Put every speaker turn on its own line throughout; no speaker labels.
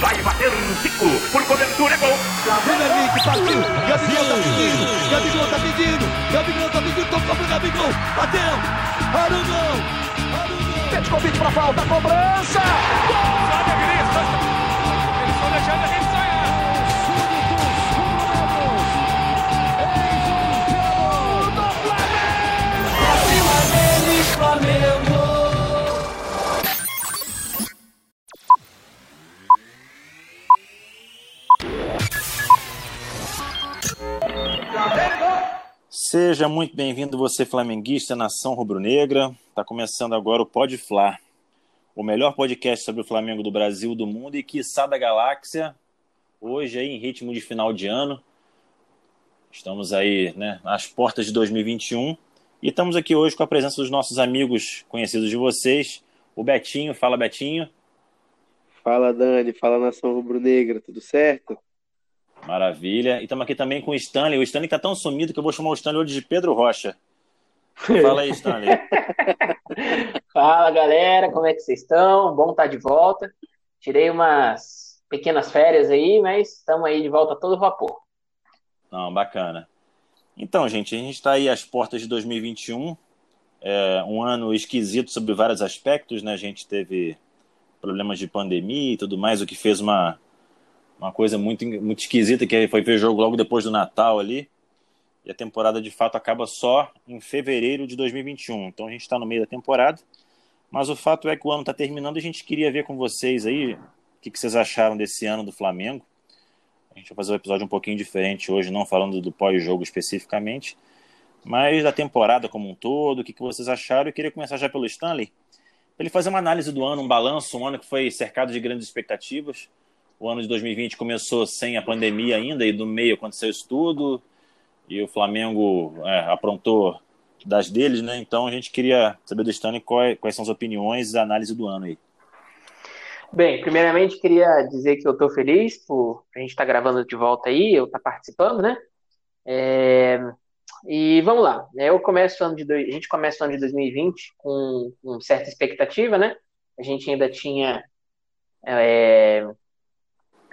Vai bater um Zico. Por cobertura, é gol.
Vem Henrique, partiu. Gabigol tá pedindo. Gabigol tá pedindo. Gabigol tá pedindo. Tocou pro Gabigol. Bateu. Arugão. Arugão.
Petkovic pra falta. Cobrança.
Sabe a
Seja muito bem-vindo você flamenguista, nação rubro-negra. Tá começando agora o Pode Fla, o melhor podcast sobre o Flamengo do Brasil, do mundo e quiçá da galáxia. Hoje aí em ritmo de final de ano. Estamos aí, né, às portas de 2021 e estamos aqui hoje com a presença dos nossos amigos conhecidos de vocês, o Betinho. Fala, Betinho.
Fala, Dani. Fala, nação rubro-negra. Tudo certo?
Maravilha. E estamos aqui também com o Stanley. O Stanley está tão sumido que eu vou chamar o Stanley hoje de Pedro Rocha. Fala aí, Stanley.
Fala galera, como é que vocês estão? Bom estar de volta. Tirei umas pequenas férias aí, mas estamos aí de volta a todo vapor.
Não, bacana. Então, gente, a gente está aí às portas de 2021. É um ano esquisito sobre vários aspectos, né? A gente teve problemas de pandemia e tudo mais, o que fez uma, uma coisa muito, muito esquisita, que foi ver jogo logo depois do Natal ali. E a temporada, de fato, acaba só em fevereiro de 2021. Então a gente está no meio da temporada. Mas o fato é que o ano está terminando e a gente queria ver com vocês aí o que, que vocês acharam desse ano do Flamengo. A gente vai fazer um episódio um pouquinho diferente hoje, não falando do pós-jogo especificamente, mas da temporada como um todo, o que, que vocês acharam. Eu queria começar já pelo Stanley, para ele fazer uma análise do ano, um balanço, um ano que foi cercado de grandes expectativas. O ano de 2020 começou sem a pandemia ainda, e no meio aconteceu isso tudo, e o Flamengo é, aprontou das deles, né? Então a gente queria saber do Stanley quais, quais são as opiniões e a análise do ano aí.
Bem, primeiramente queria dizer que eu estou feliz por a gente estar tá gravando de volta aí, eu estar tá participando, né? É... E vamos lá, eu começo ano de do... a gente começa o ano de 2020 com, com certa expectativa, né? A gente ainda tinha é...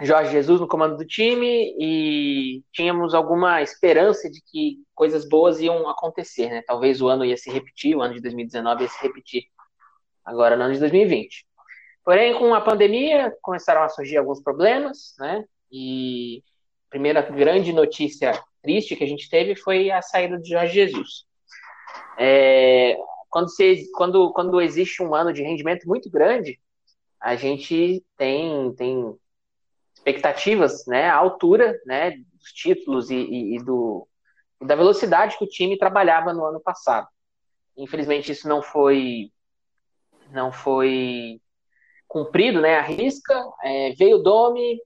Jorge Jesus no comando do time e tínhamos alguma esperança de que coisas boas iam acontecer, né? Talvez o ano ia se repetir, o ano de 2019 ia se repetir agora no ano de 2020. Porém, com a pandemia, começaram a surgir alguns problemas, né? E a primeira grande notícia triste que a gente teve foi a saída de Jorge Jesus. É, quando, você, quando, quando existe um ano de rendimento muito grande, a gente tem, tem expectativas, né, à altura, né, dos títulos e, e, e do, da velocidade que o time trabalhava no ano passado. Infelizmente isso não foi não foi cumprido, né, a risca. É, veio o Domi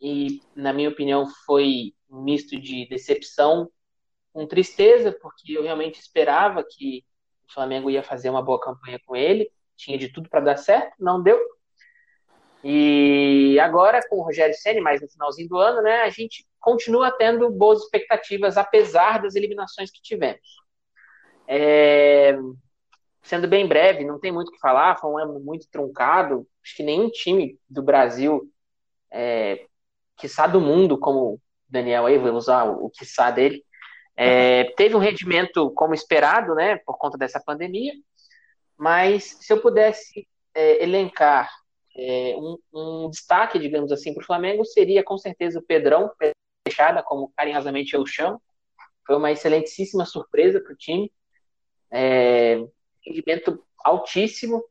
e, na minha opinião, foi um misto de decepção com tristeza, porque eu realmente esperava que o Flamengo ia fazer uma boa campanha com ele, tinha de tudo para dar certo, não deu. E agora, com o Rogério Senna, mais no finalzinho do ano, né, a gente continua tendo boas expectativas, apesar das eliminações que tivemos. É... Sendo bem breve, não tem muito o que falar, foi um ano muito truncado. Acho que nenhum time do Brasil, é... quiçá do mundo, como o Daniel aí, vou usar o, quiçá dele, é... teve um rendimento como esperado, né, por conta dessa pandemia. Mas se eu pudesse é, elencar é, um, um, destaque, digamos assim, para o Flamengo seria com certeza o Pedrão, fechada, como carinhosamente eu chamo. Foi uma excelentíssima surpresa para o time. É, rendimento altíssimo,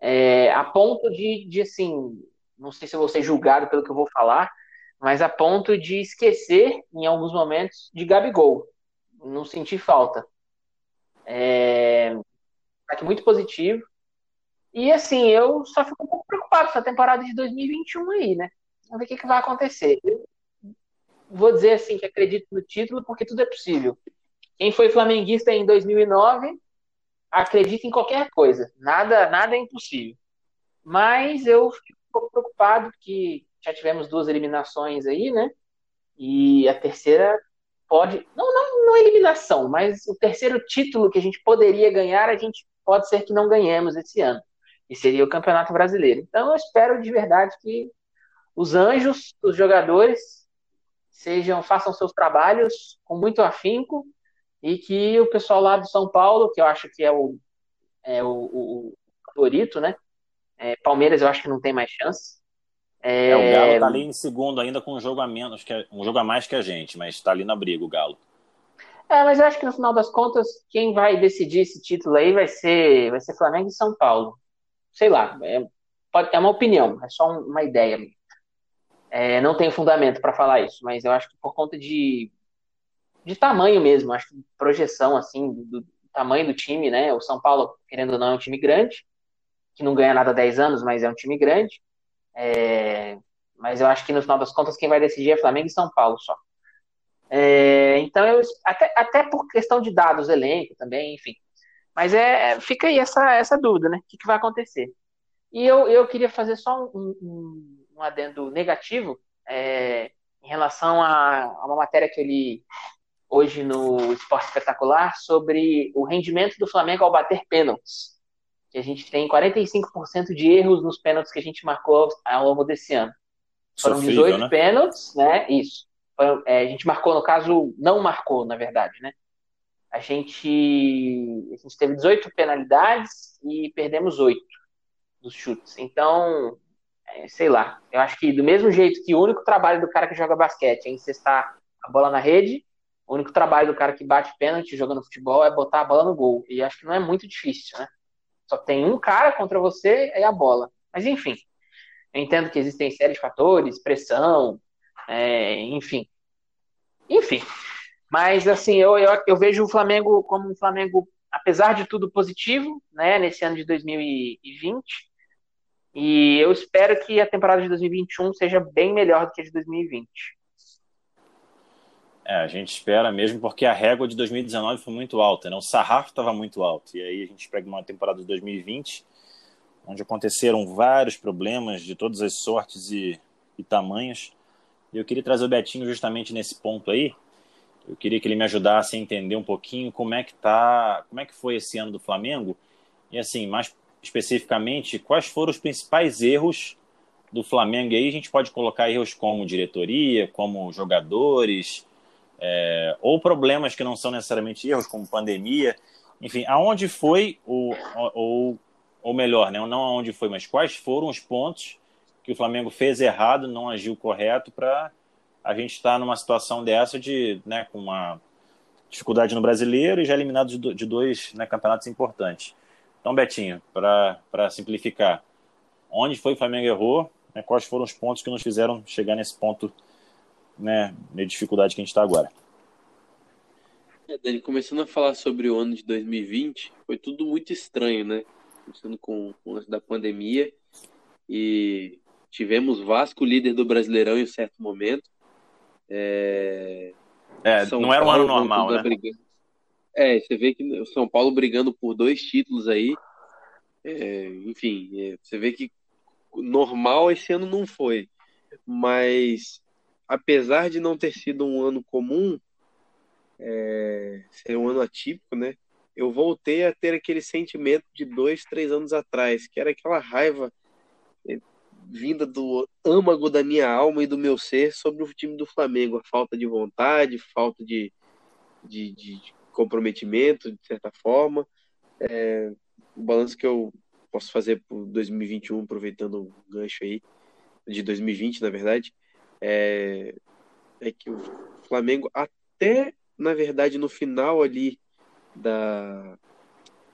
é, a ponto de, de, assim, não sei se eu vou ser julgado pelo que eu vou falar, mas a ponto de esquecer, em alguns momentos, de Gabigol. Não senti falta. É, muito positivo. E assim, eu só fico um pouco preocupado com essa temporada de 2021 aí, né? Vamos ver o que, que vai acontecer. Eu vou dizer assim que acredito no título porque tudo é possível. Quem foi flamenguista em 2009 acredita em qualquer coisa. Nada, nada é impossível. Mas eu fico um pouco preocupado que já tivemos duas eliminações aí, né? E a terceira pode, não, não, não eliminação, mas o terceiro título que a gente poderia ganhar, a gente pode ser que não ganhemos esse ano e seria o Campeonato Brasileiro. Então eu espero de verdade que os anjos, os jogadores, sejam façam seus trabalhos com muito afinco e que o pessoal lá do São Paulo, que eu acho que é o, é o, o favorito, né? É, Palmeiras eu acho que não tem mais chance.
É, é, o Galo tá ali em segundo ainda com um jogo a menos, que um jogo a mais que a gente, mas tá ali na briga o Galo.
É, mas eu acho que no final das contas, quem vai decidir esse título aí vai ser, vai ser Flamengo e São Paulo. Sei lá, é, pode, é uma opinião, é só uma ideia. É, não tenho fundamento para falar isso, mas eu acho que por conta de, de tamanho mesmo, acho que projeção, assim, do, do tamanho do time, né? O São Paulo, querendo ou não, é um time grande, que não ganha nada há 10 anos, mas é um time grande. É, mas eu acho que no final das contas, quem vai decidir é Flamengo e São Paulo só. É, então, eu, até, até por questão de dados, elenco também, enfim. Mas é, fica aí essa, essa dúvida, né? O que, que vai acontecer? E eu, eu queria fazer só um, um, um adendo negativo é, em relação a, a, uma matéria que eu li hoje no Esporte Espetacular sobre o rendimento do Flamengo ao bater pênaltis. Que a gente tem 45% de erros nos pênaltis que a gente marcou ao longo desse ano. Foram Sofrível, 18 né? pênaltis, né? Isso é, a gente marcou, no caso, não marcou, na verdade, né? A gente, a gente teve 18 penalidades e perdemos 8 dos chutes. Então, é, sei lá, eu acho que do mesmo jeito que o único trabalho do cara que joga basquete é encestar a bola na rede, o único trabalho do cara que bate pênalti jogando futebol é botar a bola no gol. E acho que não é muito difícil, né? Só tem um cara contra você e a bola. Mas enfim, eu entendo que existem série de fatores, pressão, é, enfim. Enfim. Mas, assim, eu, eu, eu, vejo o Flamengo como um Flamengo, apesar de tudo, positivo, né, nesse ano de 2020. E eu espero que a temporada de 2021 seja bem melhor do que a de 2020.
É, a gente espera mesmo, porque a régua de 2019 foi muito alta, né? O sarrafo estava muito alto. E aí a gente pega uma temporada de 2020, onde aconteceram vários problemas de todas as sortes e, e tamanhos. E eu queria trazer o Betinho justamente nesse ponto aí. Eu queria que ele me ajudasse a entender um pouquinho como é que tá, como é que foi esse ano do Flamengo e assim, mais especificamente, quais foram os principais erros do Flamengo. E aí a gente pode colocar erros como diretoria, como jogadores, é, ou problemas que não são necessariamente erros, como pandemia. Enfim, aonde foi, o, ou, ou melhor, né, não aonde foi, mas quais foram os pontos que o Flamengo fez errado, não agiu correto para a gente estar tá numa situação dessa de, né, com uma dificuldade no brasileiro e já eliminado de dois né, campeonatos importantes. Então, Betinho, para simplificar, onde foi o Flamengo errou, né, quais foram os pontos que nos fizeram chegar nesse ponto né, de dificuldade que a gente está agora?
É, Dani, começando a falar sobre o ano de 2020, foi tudo muito estranho, né? Começando com o lance da pandemia e Tivemos Vasco líder do Brasileirão em um certo momento. É,
é não era um ano normal, né? Brigando.
É, você vê que o São Paulo brigando por dois títulos aí. É, enfim, é, você vê que normal esse ano não foi. Mas, apesar de não ter sido um ano comum, é, ser um ano atípico, né? Eu voltei a ter aquele sentimento de dois, três anos atrás, que era aquela raiva vinda do âmago da minha alma e do meu ser sobre o time do Flamengo. A falta de vontade, falta de, de, de comprometimento, de certa forma. É, o balanço que eu posso fazer para 2021, aproveitando o gancho aí, de 2020, na verdade, é, é que o Flamengo, até na verdade no final ali da,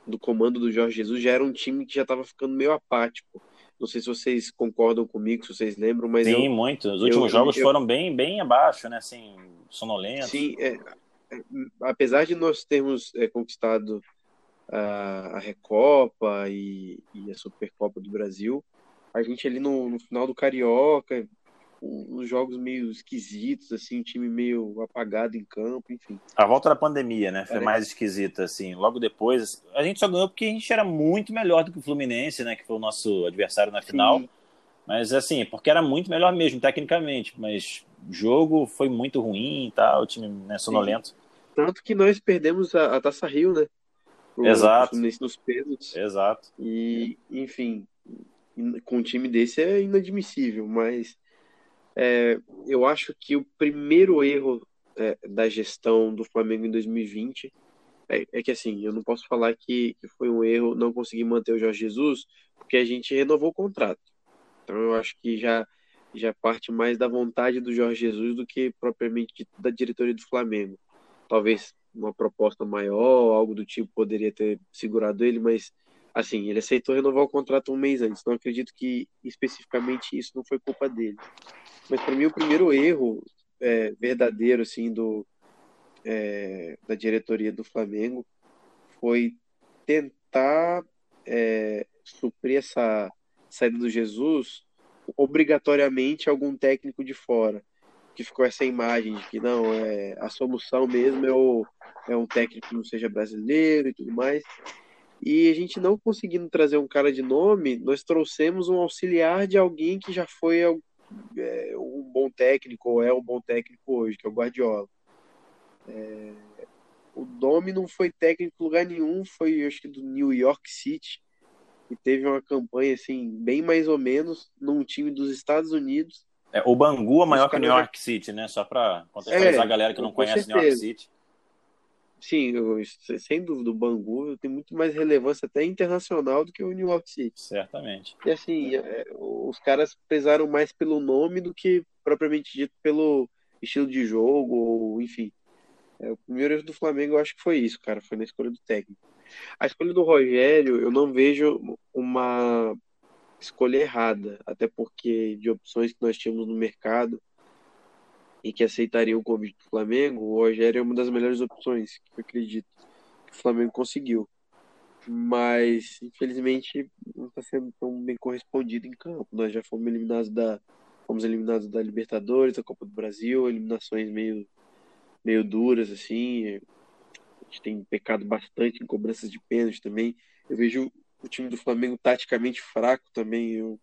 do comando do Jorge Jesus, já era um time que já estava ficando meio apático. Não sei se vocês concordam comigo, se vocês lembram, mas.
Sim, eu, muito. Os últimos eu, jogos eu, foram bem, bem abaixo, né? Assim, sonolentos.
Sim, é, é, apesar de nós termos é, conquistado a, a Recopa e, e, a Supercopa do Brasil, a gente ali no, no final do Carioca uns jogos meio esquisitos, assim, um time meio apagado em campo, enfim.
A volta da pandemia, né? Foi Parece. mais esquisita, assim. Logo depois, a gente só ganhou porque a gente era muito melhor do que o Fluminense, né? Que foi o nosso adversário na final. Sim. Mas, assim, porque era muito melhor mesmo, tecnicamente. Mas o jogo foi muito ruim e tal, o time né, sonolento. Sim.
Tanto que nós perdemos a, a Taça Rio, né?
O, Exato.
nos pesos.
Exato.
E, enfim, com um time desse é inadmissível, mas É, eu acho que o primeiro erro é, da gestão do Flamengo em 2020 é, é, que assim, eu não posso falar que, que foi um erro não conseguir manter o Jorge Jesus, porque a gente renovou o contrato. Então eu acho que já já parte mais da vontade do Jorge Jesus do que propriamente da diretoria do Flamengo. Talvez uma proposta maior, algo do tipo poderia ter segurado ele, mas assim, ele aceitou renovar o contrato um mês antes. Não acredito que especificamente isso não foi culpa dele. Mas para mim o primeiro erro é, verdadeiro assim do é, da diretoria do Flamengo foi tentar é, suprir essa saída do Jesus obrigatoriamente algum técnico de fora que ficou essa imagem de que não é a solução mesmo é, o, é um técnico que não seja brasileiro e tudo mais e a gente não conseguindo trazer um cara de nome nós trouxemos um auxiliar de alguém que já foi é, um bom técnico ou é um bom técnico hoje que é o Guardiola é, o Domi não foi técnico em lugar nenhum, foi acho que do New York City, e teve uma campanha assim, bem mais ou menos, num time dos Estados Unidos.
É, o Bangu é maior que o New York City, né? Só para contextualizar é, a galera que não conhece certeza. New York City.
Sim, eu, sem dúvida, o Bangu tem muito mais relevância até internacional do que o New York City.
Certamente.
E assim, é, os caras pesaram mais pelo nome do que propriamente dito pelo estilo de jogo, ou enfim. É, o primeiro erro do Flamengo eu acho que foi isso, cara, foi na escolha do técnico. A escolha do Rogério, eu não vejo uma escolha errada, até porque de opções que nós tínhamos no mercado e que aceitariam o convite do Flamengo, o Rogério é uma das melhores opções, que eu acredito que o Flamengo conseguiu. Mas, infelizmente, não está sendo tão bem correspondido em campo. Nós já fomos eliminados da, fomos eliminados da Libertadores, da Copa do Brasil, eliminações meio meio duras, assim. A gente tem pecado bastante em cobranças de pênalti também. Eu vejo o time do Flamengo taticamente fraco também. Eu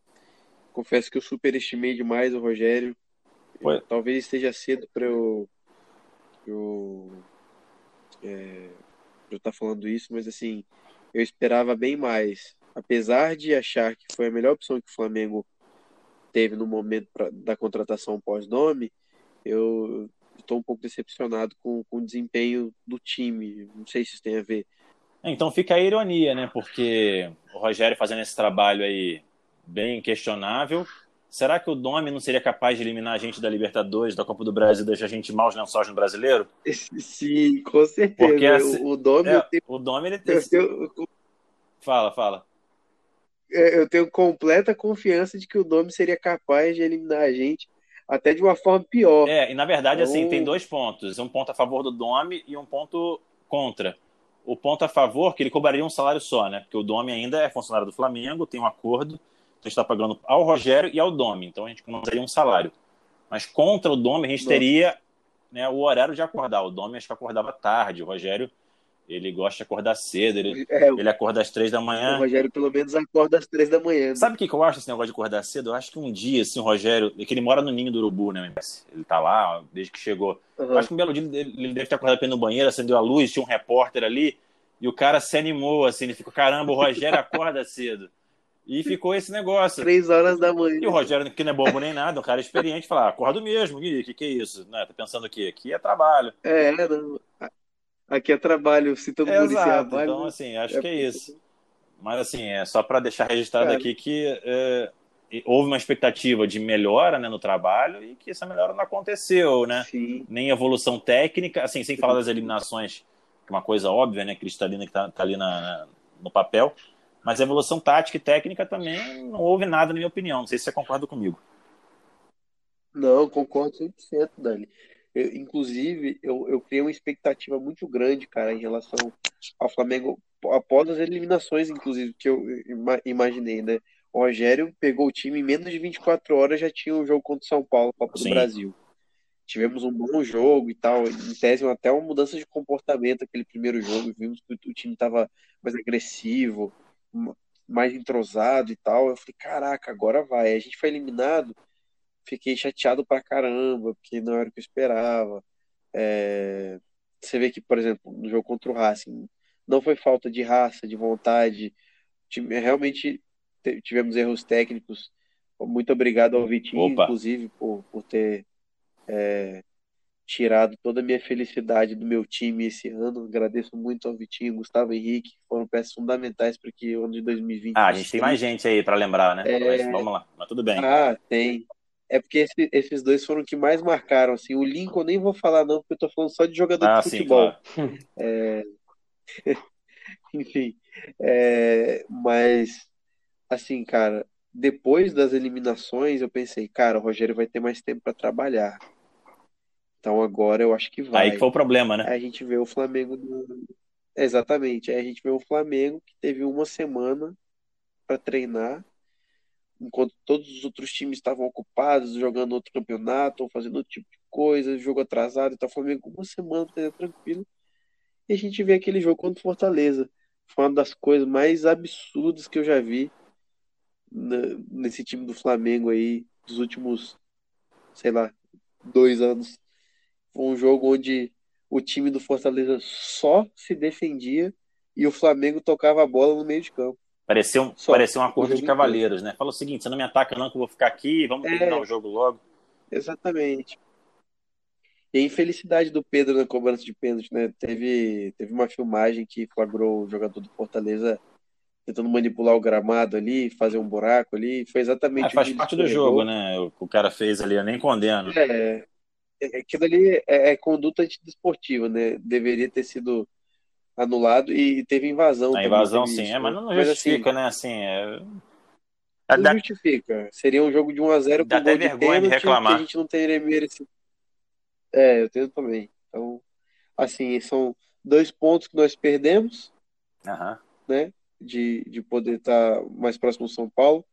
confesso que eu superestimei demais o Rogério. Foi. Talvez esteja cedo para eu, eu, é, eu estar tá falando isso, mas assim, eu esperava bem mais. Apesar de achar que foi a melhor opção que o Flamengo teve no momento pra, da contratação pós-nome, eu estou um pouco decepcionado com, com o desempenho do time. Não sei se isso tem a ver.
Então fica a ironia, né? Porque o Rogério fazendo esse trabalho aí bem questionável. Será que o Domi não seria capaz de eliminar a gente da Libertadores, da Copa do Brasil deixar a gente maus lençóis no brasileiro?
Sim, com certeza. Porque assim, o Domi. É, tenho...
O Domi ele tem. Tenho... Fala, fala.
É, eu tenho completa confiança de que o Domi seria capaz de eliminar a gente até de uma forma pior.
É, e na verdade, então... assim, tem dois pontos. Um ponto a favor do Domi e um ponto contra. O ponto a favor, que ele cobraria um salário só, né? Porque o Domi ainda é funcionário do Flamengo, tem um acordo, então está pagando ao Rogério e ao Domi. Então a gente economizaria um salário. Mas contra o Domi, a gente teria né, o horário de acordar. O Domi acho que acordava tarde, o Rogério ele gosta de acordar cedo, ele, é, ele acorda às três da manhã.
O Rogério, pelo menos, acorda às três da manhã. Né?
Sabe o que, eu acho esse negócio de acordar cedo? Eu acho que um dia, assim, o Rogério, que ele mora no ninho do urubu, né? Ele tá lá desde que chegou. Uhum. Acho que um belo dia ele deve ter acordado pelo banheiro, acendeu a luz, tinha um repórter ali, e o cara se animou, assim, ele ficou, caramba, o Rogério acorda cedo. E ficou esse negócio.
Três horas da manhã.
E o Rogério, que não é bobo nem nada, um cara experiente, fala, ah, acordo mesmo, o que, que é isso? Né? Tá pensando o quê? Aqui é trabalho.
É, não. Aqui é trabalho, se todo é, mundo exato.
Trabalho, então, assim, acho é... que é isso. Mas, assim, é só para deixar registrado Cara. aqui que é, houve uma expectativa de melhora né, no trabalho e que essa melhora não aconteceu, né? Sim. Nem evolução técnica, assim, sem falar das eliminações, que é uma coisa óbvia, né? Cristalina que tá, tá ali na, no papel. Mas evolução tática e técnica também não houve nada, na minha opinião. Não sei se você concorda comigo.
Não, concordo 100%, Dani. Eu, inclusive, eu, eu criei uma expectativa muito grande, cara, em relação ao Flamengo após as eliminações, inclusive, que eu imaginei, né? O Rogério pegou o time em menos de 24 horas, já tinha um jogo contra o São Paulo, Copa Sim. do Brasil. Tivemos um bom jogo e tal, em tese até uma mudança de comportamento aquele primeiro jogo, vimos que o time estava mais agressivo, mais entrosado e tal. Eu falei, caraca, agora vai. A gente foi eliminado, fiquei chateado pra caramba, porque não era o que eu esperava. É... Você vê que, por exemplo, no jogo contra o Racing, não foi falta de raça, de vontade. Realmente tivemos erros técnicos. Muito obrigado ao Vitinho, Opa. inclusive, por, por ter é, tirado toda a minha felicidade do meu time esse ano. Agradeço muito ao Vitinho e Gustavo Henrique, que foram peças fundamentais para que o ano de 2020.
Ah, a gente tem mais gente aí para lembrar, né?
É...
Mas vamos lá, mas tudo bem.
Ah, tem. É porque esse, esses dois foram que mais marcaram. Assim, o Lincoln eu nem vou falar, não, porque eu tô falando só de jogador
ah,
de futebol.
Sim, claro.
É... Enfim, é... mas assim, cara, depois das eliminações, eu pensei, cara, o Rogério vai ter mais tempo para trabalhar. Então agora eu acho que vai.
Aí que foi o problema, né?
Aí a gente vê o Flamengo. Exatamente. Aí a gente vê o Flamengo que teve uma semana para treinar, enquanto todos os outros times estavam ocupados, jogando outro campeonato, ou fazendo outro tipo de coisa, jogo atrasado. Então o Flamengo uma semana treinar tranquilo. E a gente vê aquele jogo contra o Fortaleza. Foi uma das coisas mais absurdas que eu já vi nesse time do Flamengo aí dos últimos, sei lá, dois anos. Um jogo onde o time do Fortaleza só se defendia e o Flamengo tocava a bola no meio de campo.
Parecia, um, parecia uma corrida de cavaleiros, né? Fala o seguinte: você não me ataca, não, que eu vou ficar aqui, vamos é, terminar o jogo logo.
Exatamente. E a infelicidade do Pedro na cobrança de pênalti, né? Teve, teve uma filmagem que flagrou o jogador do Fortaleza tentando manipular o gramado ali, fazer um buraco ali. Foi exatamente
é, faz parte do jogo, né? O, o cara fez ali, eu nem condeno.
É, é, aquilo ali é, é conduta antidesportiva, né? Deveria ter sido anulado e teve invasão.
A invasão, sim, é, mas não mas, assim, justifica, assim, né? Assim, é...
Não dá... justifica. Seria um jogo de 1 a 0
Dá até vergonha de, reclamar.
A gente não teria merecido. É, eu tenho também. Então, assim, são dois pontos que nós perdemos,
uhum.
né? De, de poder estar mais próximo do São Paulo.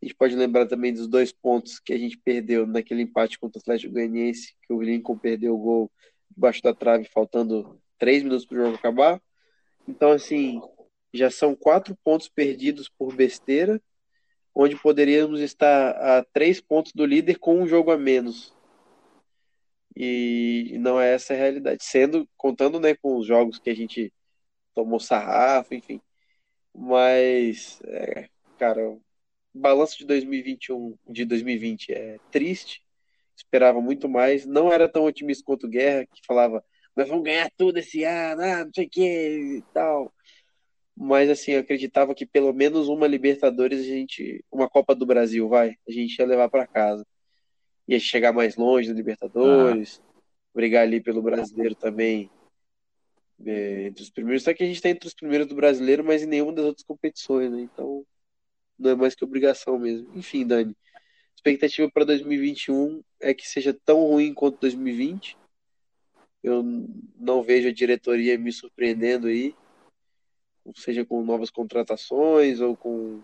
A gente pode lembrar também dos dois pontos que a gente perdeu naquele empate contra o Atlético Goianiense, que o Lincoln perdeu o gol debaixo da trave, faltando três minutos para o jogo acabar. Então, assim, já são quatro pontos perdidos por besteira, onde poderíamos estar a três pontos do líder com um jogo a menos. E não é essa a realidade. Sendo, contando né, com os jogos que a gente tomou sarrafo, enfim. Mas, é, cara, balanço de 2021, de 2020 é triste. Esperava muito mais. Não era tão otimista quanto o Guerra, que falava, nós vamos ganhar tudo esse ano, ah, não sei o que e tal. Mas assim, eu acreditava que pelo menos uma Libertadores a gente, uma Copa do Brasil, vai, a gente ia levar para casa. Ia chegar mais longe da Libertadores, ah. brigar ali pelo brasileiro também. É, entre os primeiros, só que a gente está entre os primeiros do brasileiro, mas em nenhuma das outras competições, né? Então, não é mais que obrigação mesmo. Enfim, Dani, expectativa para 2021 é que seja tão ruim quanto 2020. Eu não vejo a diretoria me surpreendendo aí, seja com novas contratações ou com,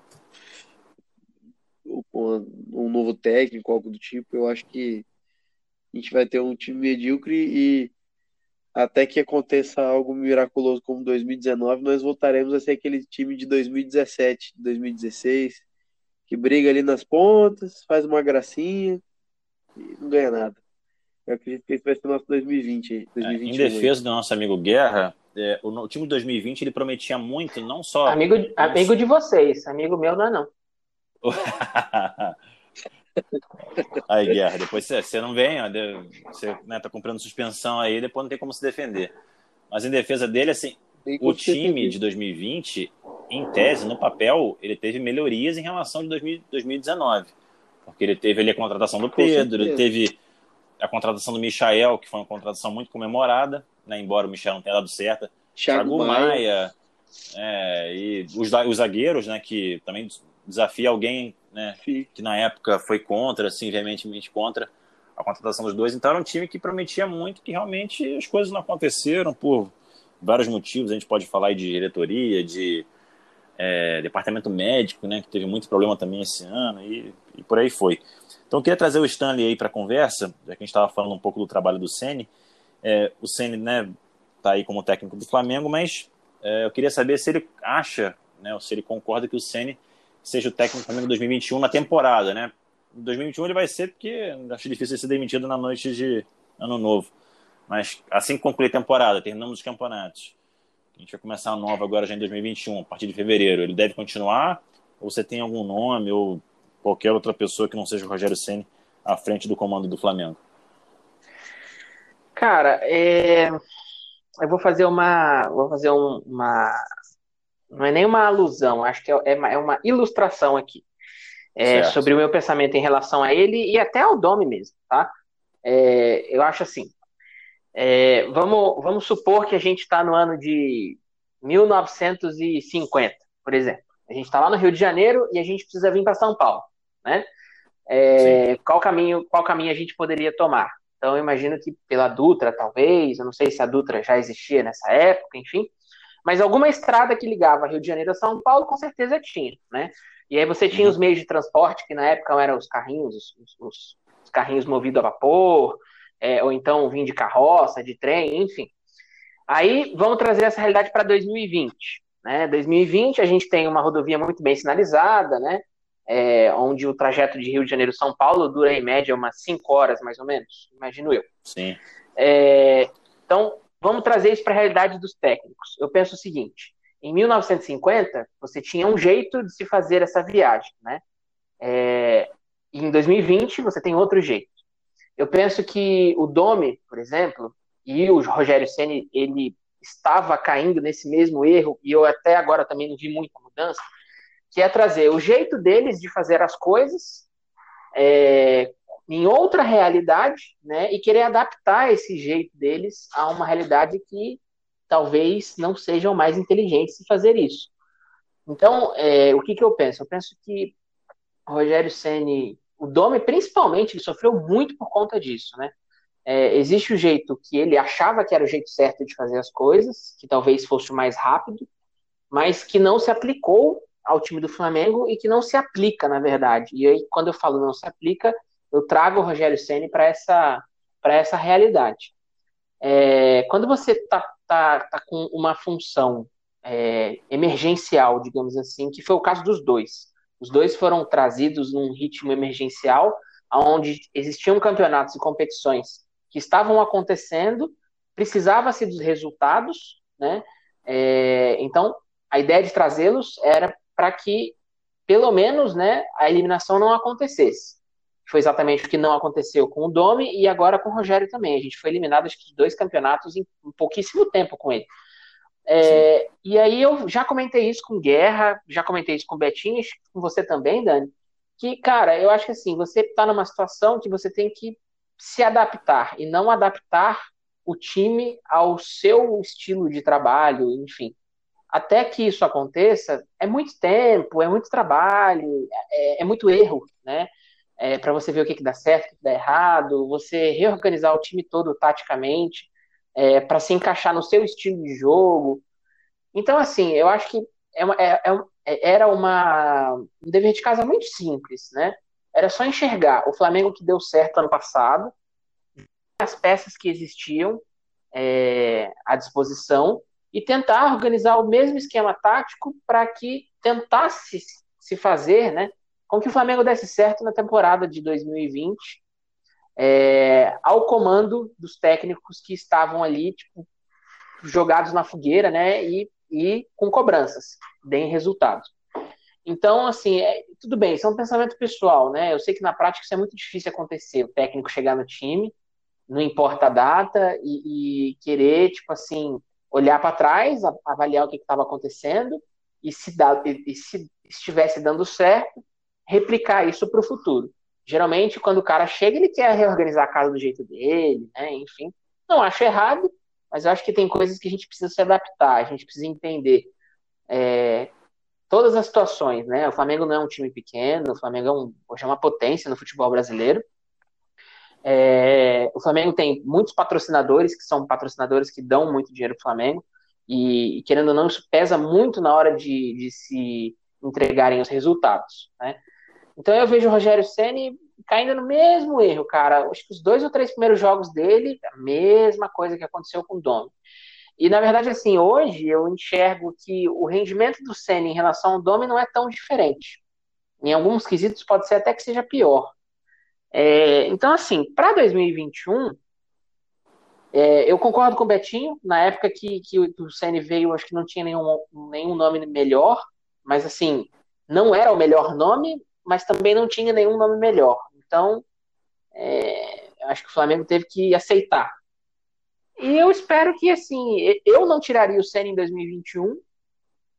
ou com um novo técnico, algo do tipo. Eu acho que a gente vai ter um time medíocre e até que aconteça algo miraculoso como 2019, nós voltaremos a ser aquele time de 2017, 2016, que briga ali nas pontas, faz uma gracinha e não ganha nada. Eu acredito que esse vai ser o nosso 2020. 2021,
é, em defesa do nosso amigo Guerra, é, o, o, time 2020 ele prometia muito, não só.
Amigo, amigo de vocês, amigo meu não é não.
Aí, Guerra, depois você, não vem, ó, você né, tá comprando suspensão aí, depois não tem como se defender. Mas em defesa dele, assim, o time de 2020, em tese, no papel, ele teve melhorias em relação de 2019. Porque ele teve ali a contratação do Pedro, ele teve a contratação do Michael, que foi uma contratação muito comemorada, né, embora o Michel não tenha dado certo. Thiago Maia, Maia é, e os, os zagueiros, né, que também desafia alguém né, que na época foi contra, assim, veementemente contra a contratação dos dois. Então era um time que prometia muito, que realmente as coisas não aconteceram por vários motivos. A gente pode falar de diretoria, de é, departamento médico, né, que teve muito problema também esse ano e, e por aí foi. Então eu queria trazer o Stanley aí para a conversa, já que a gente estava falando um pouco do trabalho do Ceni. É, o Ceni, né, tá aí como técnico do Flamengo, mas é, eu queria saber se ele acha, né, ou se ele concorda que o Ceni seja o técnico do Flamengo 2021 na temporada, né? Em 2021 ele vai ser porque acho difícil ser demitido na noite de Ano Novo. Mas assim que concluir a temporada, terminamos os campeonatos. A gente vai começar a nova agora já em 2021, a partir de fevereiro. Ele deve continuar? Ou você tem algum nome ou qualquer outra pessoa que não seja o Rogério Ceni à frente do comando do Flamengo?
Cara, é... eu vou fazer uma, vou fazer um, uma, não é nem uma alusão, acho que é, é uma, é uma ilustração aqui é, sobre o meu pensamento em relação a ele e até ao Domi mesmo, tá? É, eu acho assim, é, vamos, vamos supor que a gente está no ano de 1950, por exemplo. A gente está lá no Rio de Janeiro e a gente precisa vir para São Paulo, né? É, qual caminho qual caminho a gente poderia tomar? Então eu imagino que pela Dutra, talvez, eu não sei se a Dutra já existia nessa época, enfim, mas alguma estrada que ligava Rio de Janeiro a São Paulo com certeza tinha, né? E aí você tinha os meios de transporte, que na época eram os carrinhos, os, os, os carrinhos movidos a vapor, é, ou então vinha de carroça, de trem, enfim. Aí vamos trazer essa realidade para 2020. Né? 2020 a gente tem uma rodovia muito bem sinalizada, né? É, onde o trajeto de Rio de Janeiro São Paulo dura em média umas 5 horas, mais ou menos, imagino eu.
Sim.
É, então, vamos trazer isso para a realidade dos técnicos. Eu penso o seguinte: em 1950, você tinha um jeito de se fazer essa viagem, né? É, em 2020, você tem outro jeito. Eu penso que o Domi, por exemplo, e o Rogério Ceni, ele estava caindo nesse mesmo erro, e eu até agora também não vi muita mudança, que é trazer o jeito deles de fazer as coisas é, em outra realidade, né, e querer adaptar esse jeito deles a uma realidade que talvez não sejam mais inteligentes de fazer isso. Então, é, o que, que eu penso? Eu penso que Rogério Ceni, o Dome, principalmente, ele sofreu muito por conta disso, né? É, existe o jeito que ele achava que era o jeito certo de fazer as coisas, que talvez fosse o mais rápido, mas que não se aplicou ao time do Flamengo e que não se aplica, na verdade. E aí, quando eu falo não se aplica, eu trago o Rogério Ceni para essa, essa realidade. É, quando você está tá, tá com uma função é, emergencial, digamos assim, que foi o caso dos dois. Os dois foram trazidos num ritmo emergencial, onde existiam campeonatos e competições que estavam acontecendo, precisava-se dos resultados, né? É, então, a ideia de trazê-los era para que, pelo menos, né, a eliminação não acontecesse. Foi exatamente o que não aconteceu com o Domi e agora com o Rogério também. A gente foi eliminado acho que de dois campeonatos em, pouquíssimo tempo com ele. É, e aí eu já comentei isso com Guerra, já comentei isso com Betinho, com você também, Dani. Que, cara, eu acho que assim, você está numa situação que você tem que se adaptar e não adaptar o time ao seu estilo de trabalho, enfim. Até que isso aconteça, é muito tempo, é muito trabalho, é, é muito erro, né? É, para você ver o que, que dá certo, o que, dá errado, você reorganizar o time todo taticamente, é, para se encaixar no seu estilo de jogo. Então, assim, eu acho que é uma, é, é, é era uma, um dever de casa muito simples, né? Era só enxergar o Flamengo que deu certo ano passado, as peças que existiam à disposição e tentar organizar o mesmo esquema tático para que tentasse se fazer, né, com que o Flamengo desse certo na temporada de 2020, é, ao comando dos técnicos que estavam ali, tipo, jogados na fogueira, né, e, e com cobranças, deem resultados. Então, assim, é, tudo bem, isso é um pensamento pessoal, né? Eu sei que na prática isso é muito difícil acontecer, o técnico chegar no time, não importa a data, e, e querer, tipo assim, olhar para trás, avaliar o que estava acontecendo, e se, e se estivesse dando certo, replicar isso para o futuro. Geralmente, quando o cara chega, ele quer reorganizar a casa do jeito dele, né? Enfim, não acho errado, mas eu acho que tem coisas que a gente precisa se adaptar, a gente precisa entender. É, todas as situações, né? O Flamengo não é um time pequeno, o Flamengo é, um, hoje é uma potência no futebol brasileiro. É, o Flamengo tem muitos patrocinadores que são patrocinadores que dão muito dinheiro para o Flamengo e, querendo ou não, isso pesa muito na hora de, de se entregarem os resultados, né? Então eu vejo o Rogério Ceni caindo no mesmo erro, cara. Acho que os dois ou três primeiros jogos dele, a mesma coisa que aconteceu com o Domi. E na verdade, assim, hoje eu enxergo que o rendimento do Senna em relação ao Domi não é tão diferente. Em alguns quesitos pode ser até que seja pior. É, então, assim, para 2021, é, eu concordo com o Betinho. Na época que, que o Senna veio, acho que não tinha nenhum, nenhum nome melhor, mas assim, não era o melhor nome, mas também não tinha nenhum nome melhor. Então, é, acho que o Flamengo teve que aceitar. E eu espero que, assim, eu não tiraria o Senna em 2021,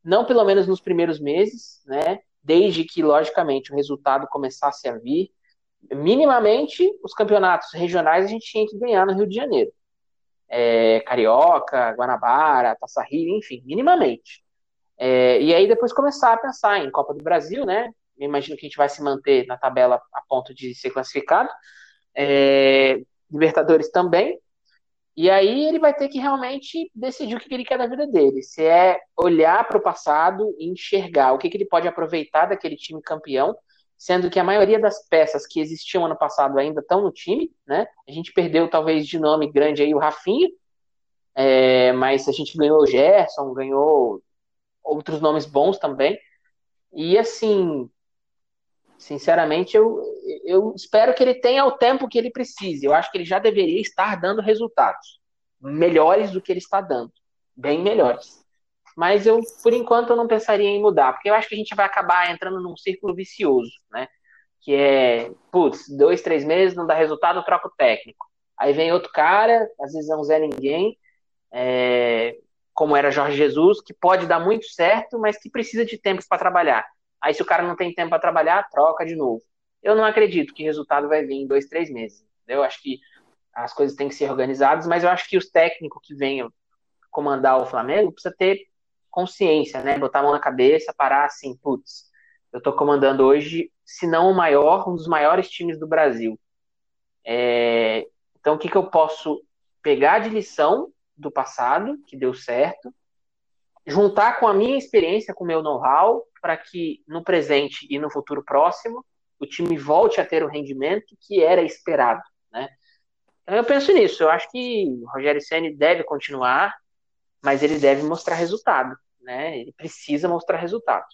não pelo menos nos primeiros meses, né? Desde que, logicamente, o resultado começasse a vir. Minimamente, os campeonatos regionais a gente tinha que ganhar no Rio de Janeiro. É, Carioca, Guanabara, Taça Rio, enfim, minimamente. É, e aí depois começar a pensar em Copa do Brasil, né? Imagino que a gente vai se manter na tabela a ponto de ser classificado. É, Libertadores também. E aí ele vai ter que realmente decidir o que ele quer da vida dele. Se é olhar para o passado e enxergar o que, que ele pode aproveitar daquele time campeão, sendo que a maioria das peças que existiam ano passado ainda estão no time, né? A gente perdeu talvez de nome grande aí o Rafinha, é, mas a gente ganhou o Gerson, ganhou outros nomes bons também. E assim, sinceramente, eu, eu espero que ele tenha o tempo que ele precise. Eu acho que ele já deveria estar dando resultados melhores do que ele está dando, bem melhores. Mas eu, por enquanto, eu não pensaria em mudar, porque eu acho que a gente vai acabar entrando num círculo vicioso, né? Que é, putz, dois, três meses, não dá resultado, troca o técnico. Aí vem outro cara, às vezes é um Zé Ninguém, é, como era Jorge Jesus, que pode dar muito certo, mas que precisa de tempo para trabalhar. Aí, se o cara não tem tempo para trabalhar, troca de novo. Eu não acredito que o resultado vai vir em dois, três meses. Eu acho que as coisas têm que ser organizadas, mas eu acho que os técnicos que venham comandar o Flamengo precisa ter consciência, né? Botar a mão na cabeça, parar assim, putz, eu estou comandando hoje, se não o maior, um dos maiores times do Brasil. É... Então, o que, que eu posso pegar de lição do passado, que deu certo, juntar com a minha experiência, com o meu know-how, para que no presente e no futuro próximo o time volte a ter o rendimento que era esperado, né? Então eu penso nisso. Eu acho que o Rogério Ceni deve continuar, mas ele deve mostrar resultado, né? Ele precisa mostrar resultado.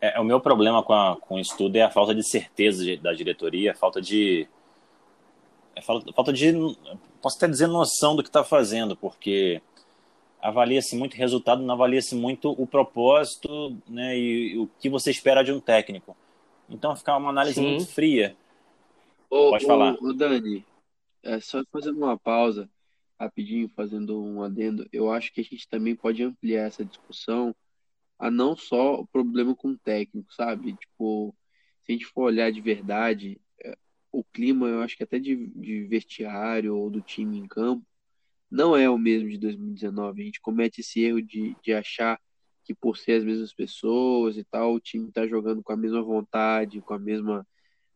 É, o meu problema com, a, com o estudo é a falta de certeza da diretoria, a falta de é falta, falta de posso até dizer noção do que está fazendo, porque avalia-se muito resultado, não avalia-se muito o propósito né, e, e, o que você espera de um técnico. Então fica uma análise Sim. muito fria.
Ô, Pode ô, falar. Ô, Dani, é só fazendo uma pausa, rapidinho, fazendo um adendo. Eu acho que a gente também pode ampliar essa discussão a não só o problema com o técnico, sabe? Tipo, se a gente for olhar de verdade, é, o clima, eu acho que até de, de vestiário ou do time em campo, não é o mesmo de 2019. A gente comete esse erro de, de achar que por ser as mesmas pessoas e tal, o time tá jogando com a mesma vontade, com a mesma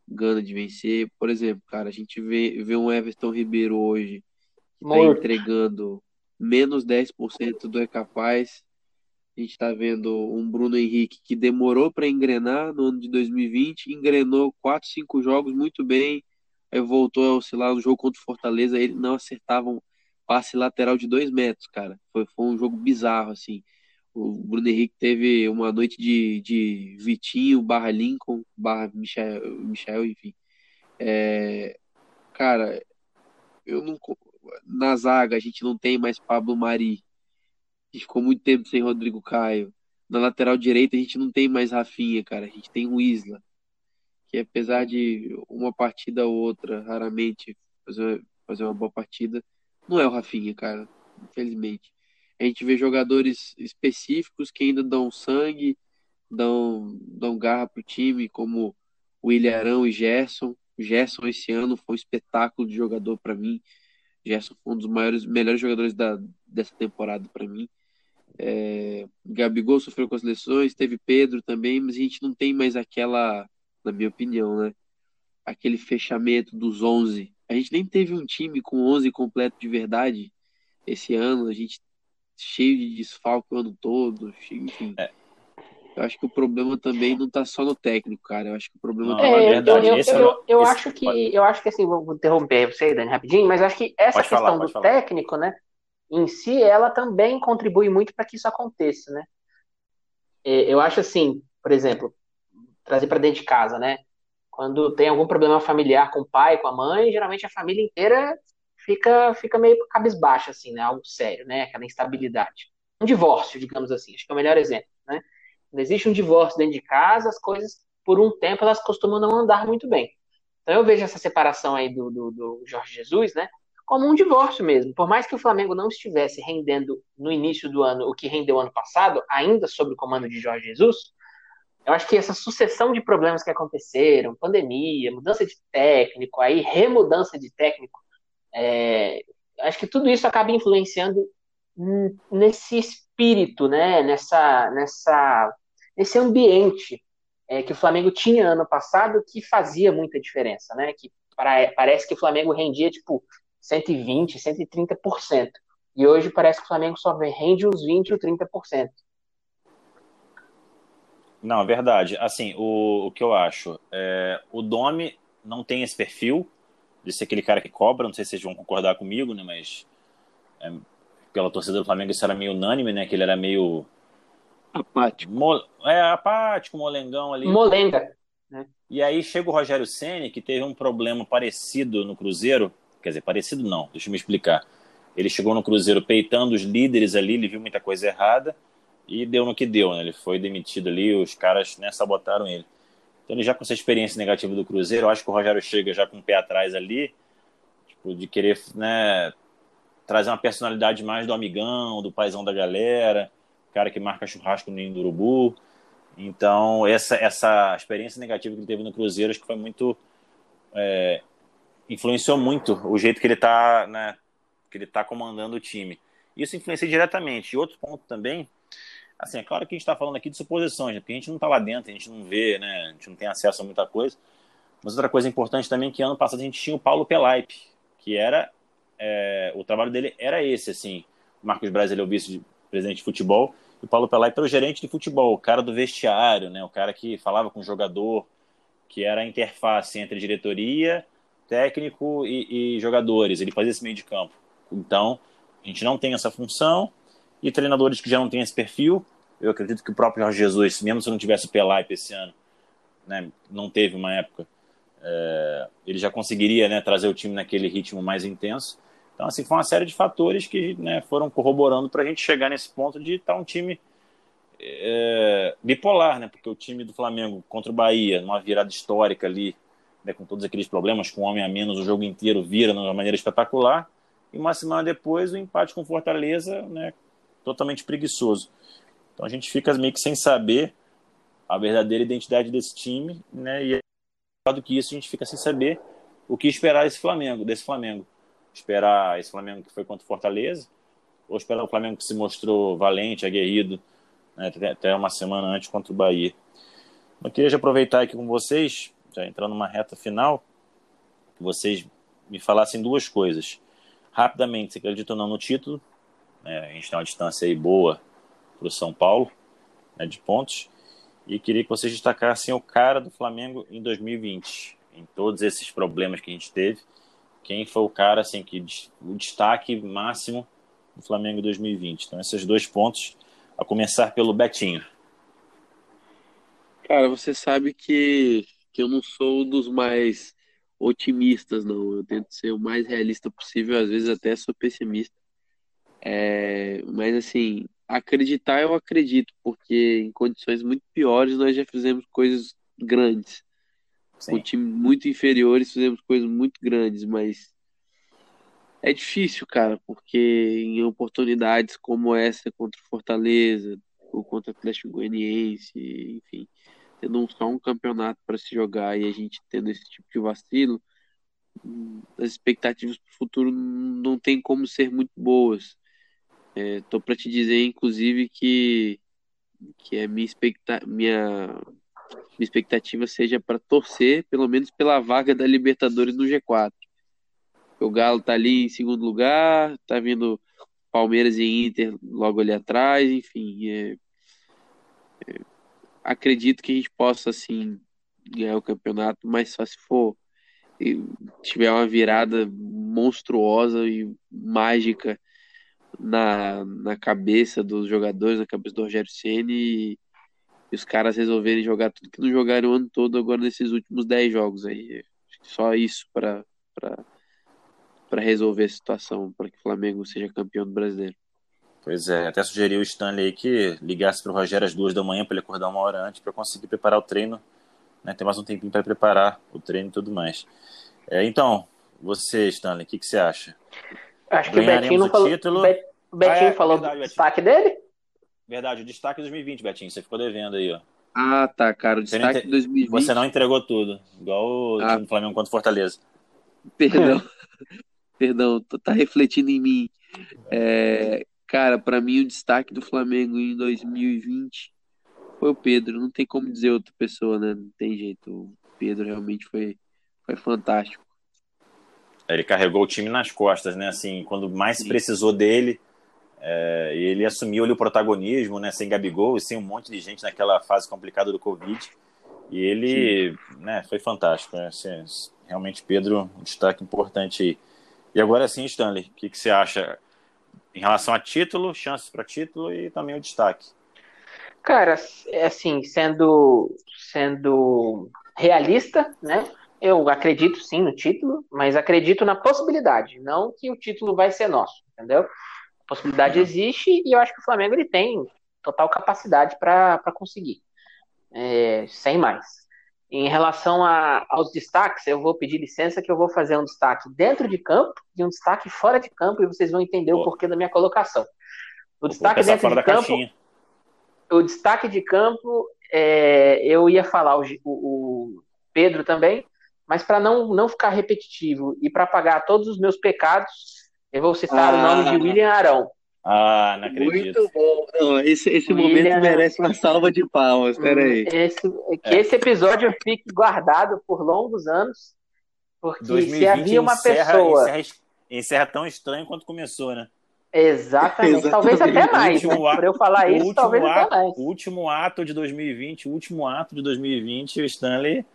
gana de vencer. Por exemplo, cara, a gente vê, vê um Everton Ribeiro hoje que tá entregando menos 10% do é capaz. A gente tá vendo um Bruno Henrique que demorou para engrenar no ano de 2020, engrenou 4, 5 jogos muito bem, aí voltou a oscilar no jogo contra o Fortaleza, ele não acertavam passe lateral de dois metros, cara. Foi, foi um jogo bizarro, assim. O Bruno Henrique teve uma noite de, de Vitinho, barra Lincoln, barra Michel, Michel enfim. É, cara, eu não. Na zaga a gente não tem mais Pablo Mari. A gente ficou muito tempo sem Rodrigo Caio. Na lateral direita a gente não tem mais Rafinha, cara. A gente tem o Isla. Que apesar de uma partida ou outra, raramente fazer, fazer uma boa partida, não é o Rafinha, cara, infelizmente. A gente vê jogadores específicos que ainda dão sangue, dão, dão garra pro time, como o Ilharão e Gerson. O Gerson esse ano foi um espetáculo de jogador para mim. Gerson foi um dos maiores, melhores jogadores da, dessa temporada para mim. É, Gabigol sofreu com as lesões, teve Pedro também, mas a gente não tem mais aquela, na minha opinião, né? Aquele fechamento dos 11 a gente nem teve um time com 11 completo de verdade esse ano. A gente cheio de desfalque o ano todo, enfim. É. Eu acho que o problema também não está só no técnico, cara. Eu acho que o problema não, tá
é, verdade, eu, eu, eu, eu acho que eu acho que assim, vou interromper você, Dani, rapidinho, mas acho que essa pode questão falar, do falar. técnico, né, em si, ela também contribui muito para que isso aconteça, né? É, eu acho assim, por exemplo, trazer para dentro de casa, né? Quando tem algum problema familiar com o pai, com a mãe, geralmente a família inteira fica, fica meio cabisbaixa, assim, né? Algo sério, né? Aquela instabilidade. Um divórcio, digamos assim, acho que é o melhor exemplo, né? Quando existe um divórcio dentro de casa, as coisas, por um tempo, elas costumam não andar muito bem. Então eu vejo essa separação aí do, do, do Jorge Jesus, né? Como um divórcio mesmo. Por mais que o Flamengo não estivesse rendendo no início do ano o que rendeu ano passado, ainda sob o comando de Jorge Jesus, eu acho que essa sucessão de problemas que aconteceram, pandemia, mudança de técnico, aí remudança de técnico, é, acho que tudo isso acaba influenciando nesse espírito, né? Nessa, nessa, nesse ambiente é, que o Flamengo tinha ano passado que fazia muita diferença, né? Que para, parece que o Flamengo rendia tipo 120, 130%. E hoje parece que o Flamengo só rende uns 20 ou 30%.
Não, é verdade. Assim, o, o que eu acho, é, o Domi não tem esse perfil de ser aquele cara que cobra, não sei se vocês vão concordar comigo, né, mas é, pela torcida do Flamengo isso era meio unânime, né, que ele era meio...
Apático.
Mo, é, apático, molengão ali.
Molenga. Né?
E aí chega o Rogério Ceni que teve um problema parecido no Cruzeiro, quer dizer, parecido não, deixa eu me explicar. Ele chegou no Cruzeiro peitando os líderes ali, ele viu muita coisa errada, e deu no que deu, né? Ele foi demitido ali, os caras né, sabotaram ele. Então ele já com essa experiência negativa do Cruzeiro, eu acho que o Rogério chega já com o pé atrás ali, tipo, de querer né, trazer uma personalidade mais do amigão, do paizão da galera, cara que marca churrasco no Ninho do Urubu. Então essa, essa experiência negativa que ele teve no Cruzeiro, acho que foi muito... É, influenciou muito o jeito que ele está né, que ele tá comandando o time. Isso influencia diretamente. E outro ponto também Assim, é claro que a gente está falando aqui de suposições, né? porque a gente não está lá dentro, a gente não vê, né? A gente não tem acesso a muita coisa. Mas outra coisa importante também é que ano passado a gente tinha o Paulo Pelaipe, que era é, o trabalho dele era esse, assim. O Marcos Braz ele é o vice-presidente de futebol e o Paulo Pelaipe era o gerente de futebol, o cara do vestiário, né? O cara que falava com o jogador, que era a interface entre diretoria, técnico e, e jogadores. Ele fazia esse meio de campo. Então, a gente não tem essa função e treinadores que já não têm esse perfil. Eu acredito que o próprio Jorge Jesus, mesmo se não tivesse o Pelaipe esse ano, né, não teve uma época, é, ele já conseguiria né, trazer o time naquele ritmo mais intenso. Então, assim, foi uma série de fatores que né, foram corroborando para a gente chegar nesse ponto de estar tá um time é, bipolar, né? Porque o time do Flamengo contra o Bahia, numa virada histórica ali, né, com todos aqueles problemas, com um homem a menos, o jogo inteiro vira de uma maneira espetacular. E uma semana depois, o empate com Fortaleza, né, totalmente preguiçoso. Então a gente fica meio que sem saber a verdadeira identidade desse time, né? E do que isso a gente fica sem saber o que esperar desse Flamengo, desse Flamengo. Esperar esse Flamengo que foi contra o Fortaleza, ou esperar o Flamengo que se mostrou valente, aguerrido, né? até uma semana antes contra o Bahia. Eu queria já aproveitar aqui com vocês, já entrando numa reta final, que vocês me falassem duas coisas. Rapidamente, você acredita ou não no título, né? A gente tem uma distância aí boa para o São Paulo, né, de pontos. E queria que vocês destacassem o cara do Flamengo em 2020, em todos esses problemas que a gente teve. Quem foi o cara assim que o destaque máximo do Flamengo em 2020? Então, esses dois pontos, a começar pelo Betinho.
Cara, você sabe que, que eu não sou dos mais otimistas, não. Eu tento ser o mais realista possível, às vezes até sou pessimista. É, mas assim, acreditar eu acredito, porque em condições muito piores nós já fizemos coisas grandes. Sim. Com time muito inferiores fizemos coisas muito grandes, mas é difícil, cara, porque em oportunidades como essa contra o Fortaleza, ou contra o Atlético Goianiense, enfim, tendo só um campeonato para se jogar e a gente tendo esse tipo de vacilo, as expectativas para o futuro não tem como ser muito boas. É, tô para te dizer, inclusive, que, que a minha, expecta minha, minha expectativa seja para torcer, pelo menos pela vaga da Libertadores no G4. O Galo tá ali em segundo lugar, tá vindo Palmeiras e Inter logo ali atrás, enfim. É, é, acredito que a gente possa, assim, ganhar o campeonato, mas só se for tiver uma virada monstruosa e mágica na, na cabeça dos jogadores, na cabeça do Rogério Ceni e, os caras resolverem jogar tudo que não jogaram o ano todo agora nesses últimos 10 jogos aí. Só isso para para resolver a situação, para que o Flamengo seja campeão do brasileiro.
Pois é, até sugeri o Stanley que ligasse para o Rogério às duas da manhã para ele acordar uma hora antes para conseguir preparar o treino né, tem mais um tempinho para preparar o treino e tudo mais. É, então, você, Stanley, o que, que você acha?
Acho que o Betinho não falou. Título... O Betinho ah, é, falou verdade, destaque dele?
Verdade, o destaque 2020, Betinho. Você ficou devendo aí, ó.
Ah, tá, cara. O destaque
de
2020.
Você não entregou tudo, igual o ah. time do Flamengo contra Fortaleza.
Perdão. Perdão, tá refletindo em mim. É, cara, para mim o destaque do Flamengo em 2020 foi o Pedro. Não tem como dizer outra pessoa, né? Não tem jeito. O Pedro realmente foi, foi fantástico.
Ele carregou o time nas costas, né? Assim, quando mais se precisou dele, é, ele assumiu ali o protagonismo, né? Sem Gabigol e sem um monte de gente naquela fase complicada do Covid. E ele, né? Foi fantástico. Né? Assim, realmente, Pedro, um destaque importante aí. E agora sim, Stanley, o que, que você acha em relação a título, chances para título e também o destaque?
Cara, é assim, sendo, sendo realista, né? Eu acredito sim no título, mas acredito na possibilidade, não que o título vai ser nosso, entendeu? A possibilidade uhum. existe e eu acho que o Flamengo ele tem total capacidade para conseguir, é, sem mais. Em relação a, aos destaques, eu vou pedir licença que eu vou fazer um destaque dentro de campo e um destaque fora de campo e vocês vão entender o porquê da minha colocação. O destaque dentro de campo, caixinha. o destaque de campo, é, eu ia falar o, o, Pedro também, mas para não, não ficar repetitivo e para pagar todos os meus pecados, eu vou citar ah. o nome de ah. William Arão.
Ah, não acredito.
Muito bom. Não, esse esse momento merece uma salva de palmas. Peraí.
Esse, que é. esse episódio fique guardado por longos anos. Porque se havia uma
encerra,
pessoa.
Encerra, encerra, tão estranho quanto começou, né?
Exatamente. Exatamente. Talvez até mais. Né? Por eu falar isso, talvez
ato,
até mais.
O último ato de 2020, o último ato de 2020, o Stanley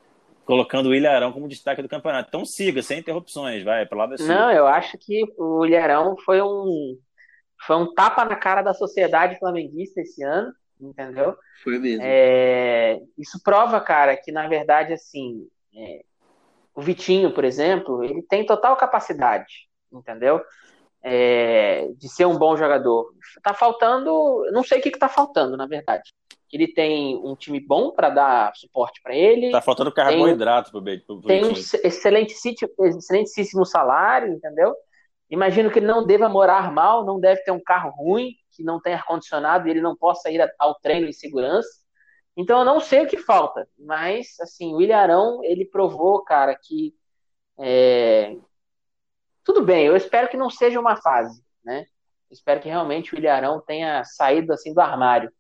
colocando o Ilharão como destaque do campeonato. Então siga, sem interrupções, vai, pelo lado
Não, eu acho que o Ilharão foi um foi um tapa na cara da sociedade flamenguista esse ano, entendeu?
Foi mesmo.
É, isso prova, cara, que na verdade, assim, é, o Vitinho, por exemplo, ele tem total capacidade, entendeu? É, de ser um bom jogador. Tá faltando, não sei o que, que tá faltando, na verdade. Ele tem um time bom para dar suporte para ele.
Tá faltando carboidrato pro,
pro, pro Tem um excelente, excelentíssimo salário, entendeu? Imagino que ele não deva morar mal, não deve ter um carro ruim, que não tem ar-condicionado e ele não possa ir ao treino em segurança. Então eu não sei o que falta, mas assim, o Ilharão, ele provou, cara, que é... tudo bem, eu espero que não seja uma fase, né? espero que realmente o Ilharão tenha saído assim do armário.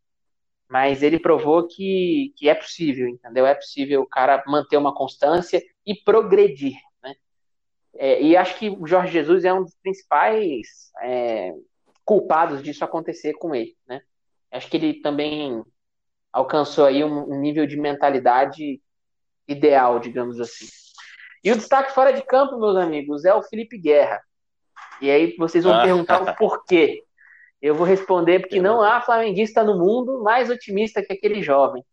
Mas ele provou que, que é possível, entendeu? É possível o cara manter uma constância e progredir. É, e acho que o Jorge Jesus é um dos principais é, culpados disso acontecer com ele, né? Acho que ele também alcançou aí um, um, nível de mentalidade ideal, digamos assim. E o destaque fora de campo, meus amigos, é o Felipe Guerra. E aí vocês vão ah. perguntar o porquê. Eu vou responder porque não há flamenguista no mundo mais otimista que aquele jovem.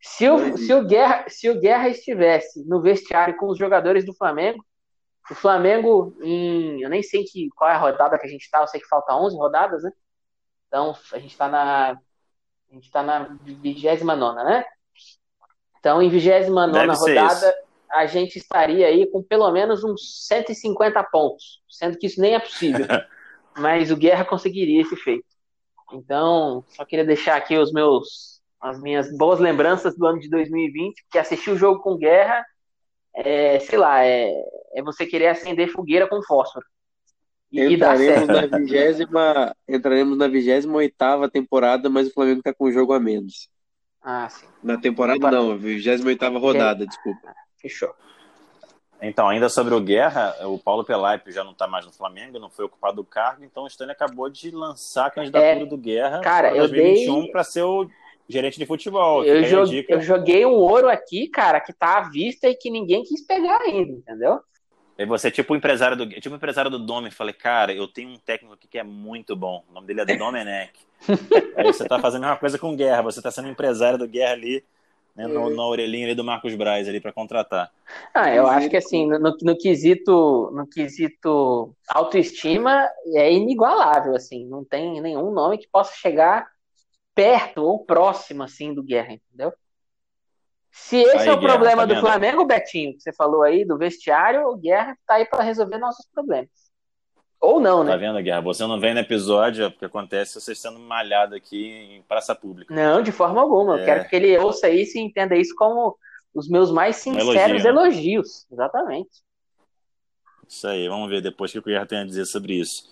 Se o, se o, Guerra, se o Guerra estivesse no vestiário com os jogadores do Flamengo, o Flamengo, em, eu nem sei que, qual é a rodada que a gente está, eu sei que falta 11 rodadas, né? Então, a gente está na. A gente tá na 29, né? Então, em 29 rodada, a gente estaria aí com pelo menos uns 150 pontos, sendo que isso nem é possível. Mas o Guerra conseguiria esse feito. Então, só queria deixar aqui os meus, as minhas boas lembranças do ano de 2020, porque assistir o jogo com Guerra é, sei lá, é, é você querer acender fogueira com fósforo.
E, entraremos, na vigésima, entraremos na 28 temporada, mas o Flamengo está com um jogo a menos.
Ah, sim.
Na temporada não, 28 rodada, desculpa.
Fechou.
Então, ainda sobre o Guerra, o Paulo Pelaipe já não está mais no Flamengo, não foi ocupado o cargo, então o Stanley acabou de lançar a candidatura é, do Guerra
para 2021
dei... para ser o gerente de futebol.
Eu joguei, eu joguei um ouro aqui, cara, que tá à vista e que ninguém quis pegar ainda, entendeu?
E você é tipo o empresário do, tipo empresário do Dome, falei, cara, eu tenho um técnico aqui que é muito bom. O nome dele é Domenech. Aí você tá fazendo a mesma coisa com Guerra, você tá sendo empresário do Guerra ali, né, no, na orelhinha ali do Marcos Braz ali para contratar.
Ah, eu acho que assim, no, no, quesito, no quesito autoestima é inigualável, assim, não tem nenhum nome que possa chegar perto ou próximo assim do Guerra, entendeu? Se esse
Aí,
é o
Guerra,
problema
tá
do? Flamengo, Betinho, que você falou aí, do vestiário, o Guerra tá aí para resolver nossos problemas. Ou não,
Tá
né?
vendo, Guerra? Você não vem no episódio, é porque acontece você sendo malhado aqui em praça pública.
Não, de forma alguma. Eu
É.
quero que ele ouça isso e entenda isso como os meus mais sinceros
elogio, né?
elogios. Exatamente.
Isso aí, vamos ver depois o que o Guerra tem a dizer sobre isso.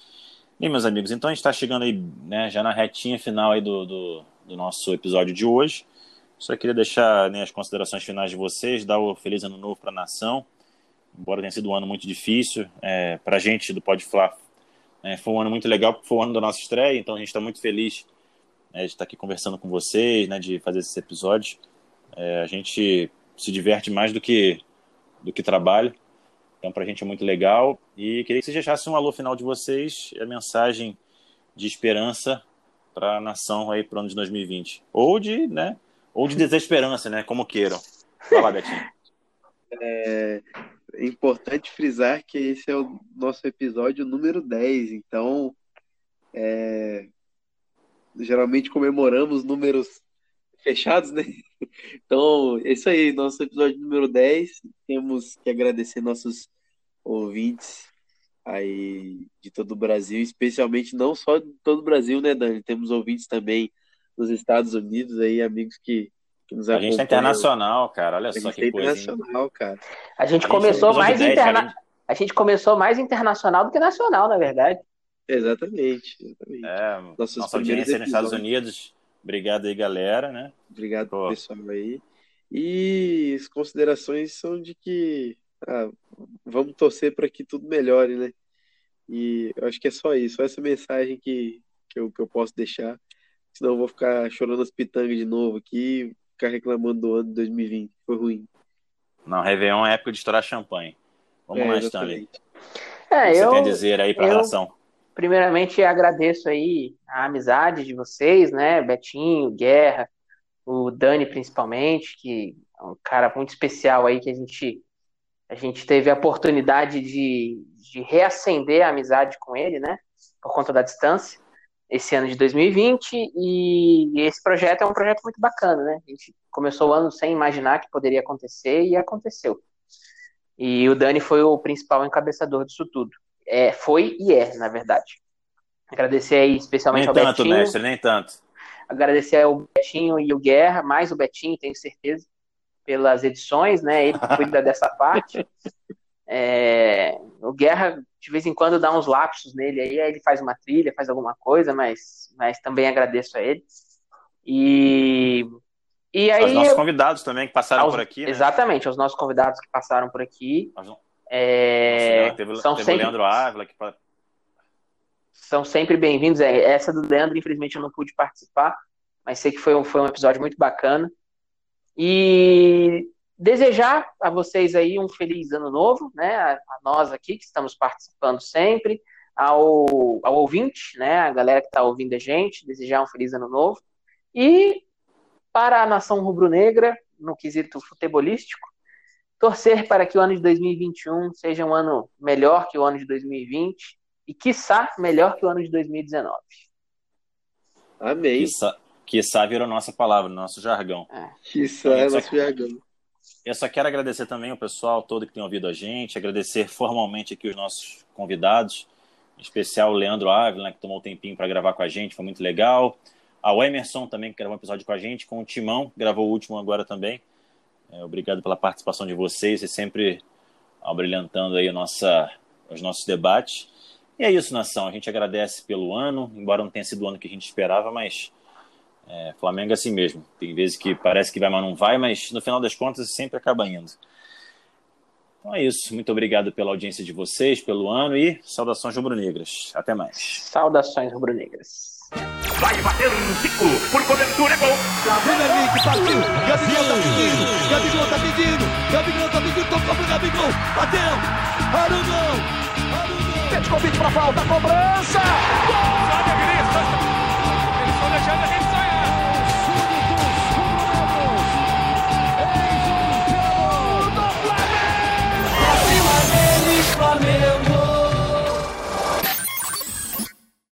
Bem, meus amigos, então a gente está chegando aí, né, já na retinha final aí do, do, do nosso episódio de hoje. Só queria deixar né, as considerações finais de vocês, dar o feliz ano novo para a nação. Embora tenha sido um ano muito difícil, é, para a gente do Pode Falar, né, foi um ano muito legal, porque foi o ano da nossa estreia, então a gente está muito feliz né, de estar aqui conversando com vocês, né, de fazer esses episódios. É, a gente se diverte mais do que, do que trabalho. Então, para a gente é muito legal. E queria que vocês deixassem um alô final de vocês, a mensagem de esperança para a nação aí para o ano de 2020. Ou de, né? Ou de desesperança, né? Como queiram. Lá, Betinho.
É importante frisar que esse é o nosso episódio número 10, então é, geralmente comemoramos números fechados, né? Então, é isso aí, nosso episódio número 10. Temos que agradecer nossos ouvintes aí de todo o Brasil, especialmente não só de todo o Brasil, né, Dani? Temos ouvintes também nos Estados Unidos aí, amigos que,
A gente tá
acompanham.
internacional, cara. Olha
A
só que
é
coisa.
internacional, cara.
A gente
Gente,
começou mais
10,
interna... A gente começou mais internacional do que nacional, na verdade.
Exatamente, exatamente.
É,
Nossos
nossa audiência nos Estados. Unidos. Obrigado aí, galera, né?
Obrigado,
Pô.
pessoal aí. E as considerações são de que ah, vamos torcer para que tudo melhore, né? E eu acho que é só isso, só essa mensagem que, que, eu, que eu posso deixar. Senão eu vou ficar chorando as pitangas de novo aqui, ficar reclamando do ano de 2020. Foi ruim.
Não, Réveillon é época de estourar champanhe. Vamos
É,
lá, Stanley.
exatamente.
O
É,
que você
eu,
tem a dizer aí para a nação?
primeiramente, agradeço aí a amizade de vocês, né? Betinho, Guerra, o Dani principalmente, que é um cara muito especial aí que a gente a gente teve a oportunidade de, de reacender a amizade com ele, né? Por conta da distância, esse ano de 2020. E esse projeto é um projeto muito bacana, né? A gente começou o ano sem imaginar que poderia acontecer e aconteceu. E o Dani foi o principal encabeçador disso tudo. É, foi e é, na verdade. Agradecer aí especialmente
Nem
ao
tanto,
Betinho.
mestre, nem tanto.
Agradecer ao Betinho e o Guerra, mais o Betinho, tenho certeza, pelas edições, né? Ele que cuida dessa parte. É, o Guerra, de vez em quando, dá uns lapsos nele aí, aí ele faz uma trilha, faz alguma coisa, mas, mas também agradeço a ele. E, e
Aos
aí.
nossos convidados também que passaram
aos-
por aqui, né?
Exatamente, aos nossos convidados que passaram por aqui. É,
Nossa, teve,
são,
teve o
sempre,
Leandro Ávila que
são sempre bem-vindos. É, essa do Leandro, infelizmente, eu não pude participar, mas sei que foi um, foi um episódio muito bacana. E desejar a vocês aí um feliz ano novo, né? A, a nós aqui que estamos participando sempre, ao, ao ouvinte, né? A galera que está ouvindo a gente, desejar um feliz ano novo. E para a nação rubro-negra, no quesito futebolístico, torcer para que o ano de 2021 seja um ano melhor que o ano de 2020 e, quiçá, melhor que o ano de 2019.
Amém.
Quiçá, quiçá virou nossa palavra, nosso jargão.
Isso é
Isso
nosso
aqui.
jargão.
Eu só quero agradecer também o pessoal todo que tem ouvido a gente, agradecer formalmente aqui os nossos convidados, em especial o Leandro Ávila, né, que tomou um tempinho para gravar com a gente, foi muito legal. Ao Emerson também, que gravou um episódio com a gente, com o Timão, gravou o último agora também. É, obrigado pela participação de vocês e sempre abrilhantando aí nossa, os nossos debates. E é isso, nação. A gente agradece pelo ano, embora não tenha sido o ano que a gente esperava, mas é, Flamengo é assim mesmo. Tem vezes que parece que vai, mas não vai, mas no final das contas sempre acaba indo. Então é isso. Muito obrigado pela audiência de vocês, pelo ano e saudações rubro-negras. Até mais.
Saudações rubro-negras.
Vai bater um Zico, por cobertura é gol.
Premier League, partiu. Gabigol tá pedindo. Gabigol tá pedindo. Gabigol tá pedindo. Tocou pro Gabigol. Bateu. Arugão. Arugão.
Convite pra falta, cobrança.
Vinícius. Yeah.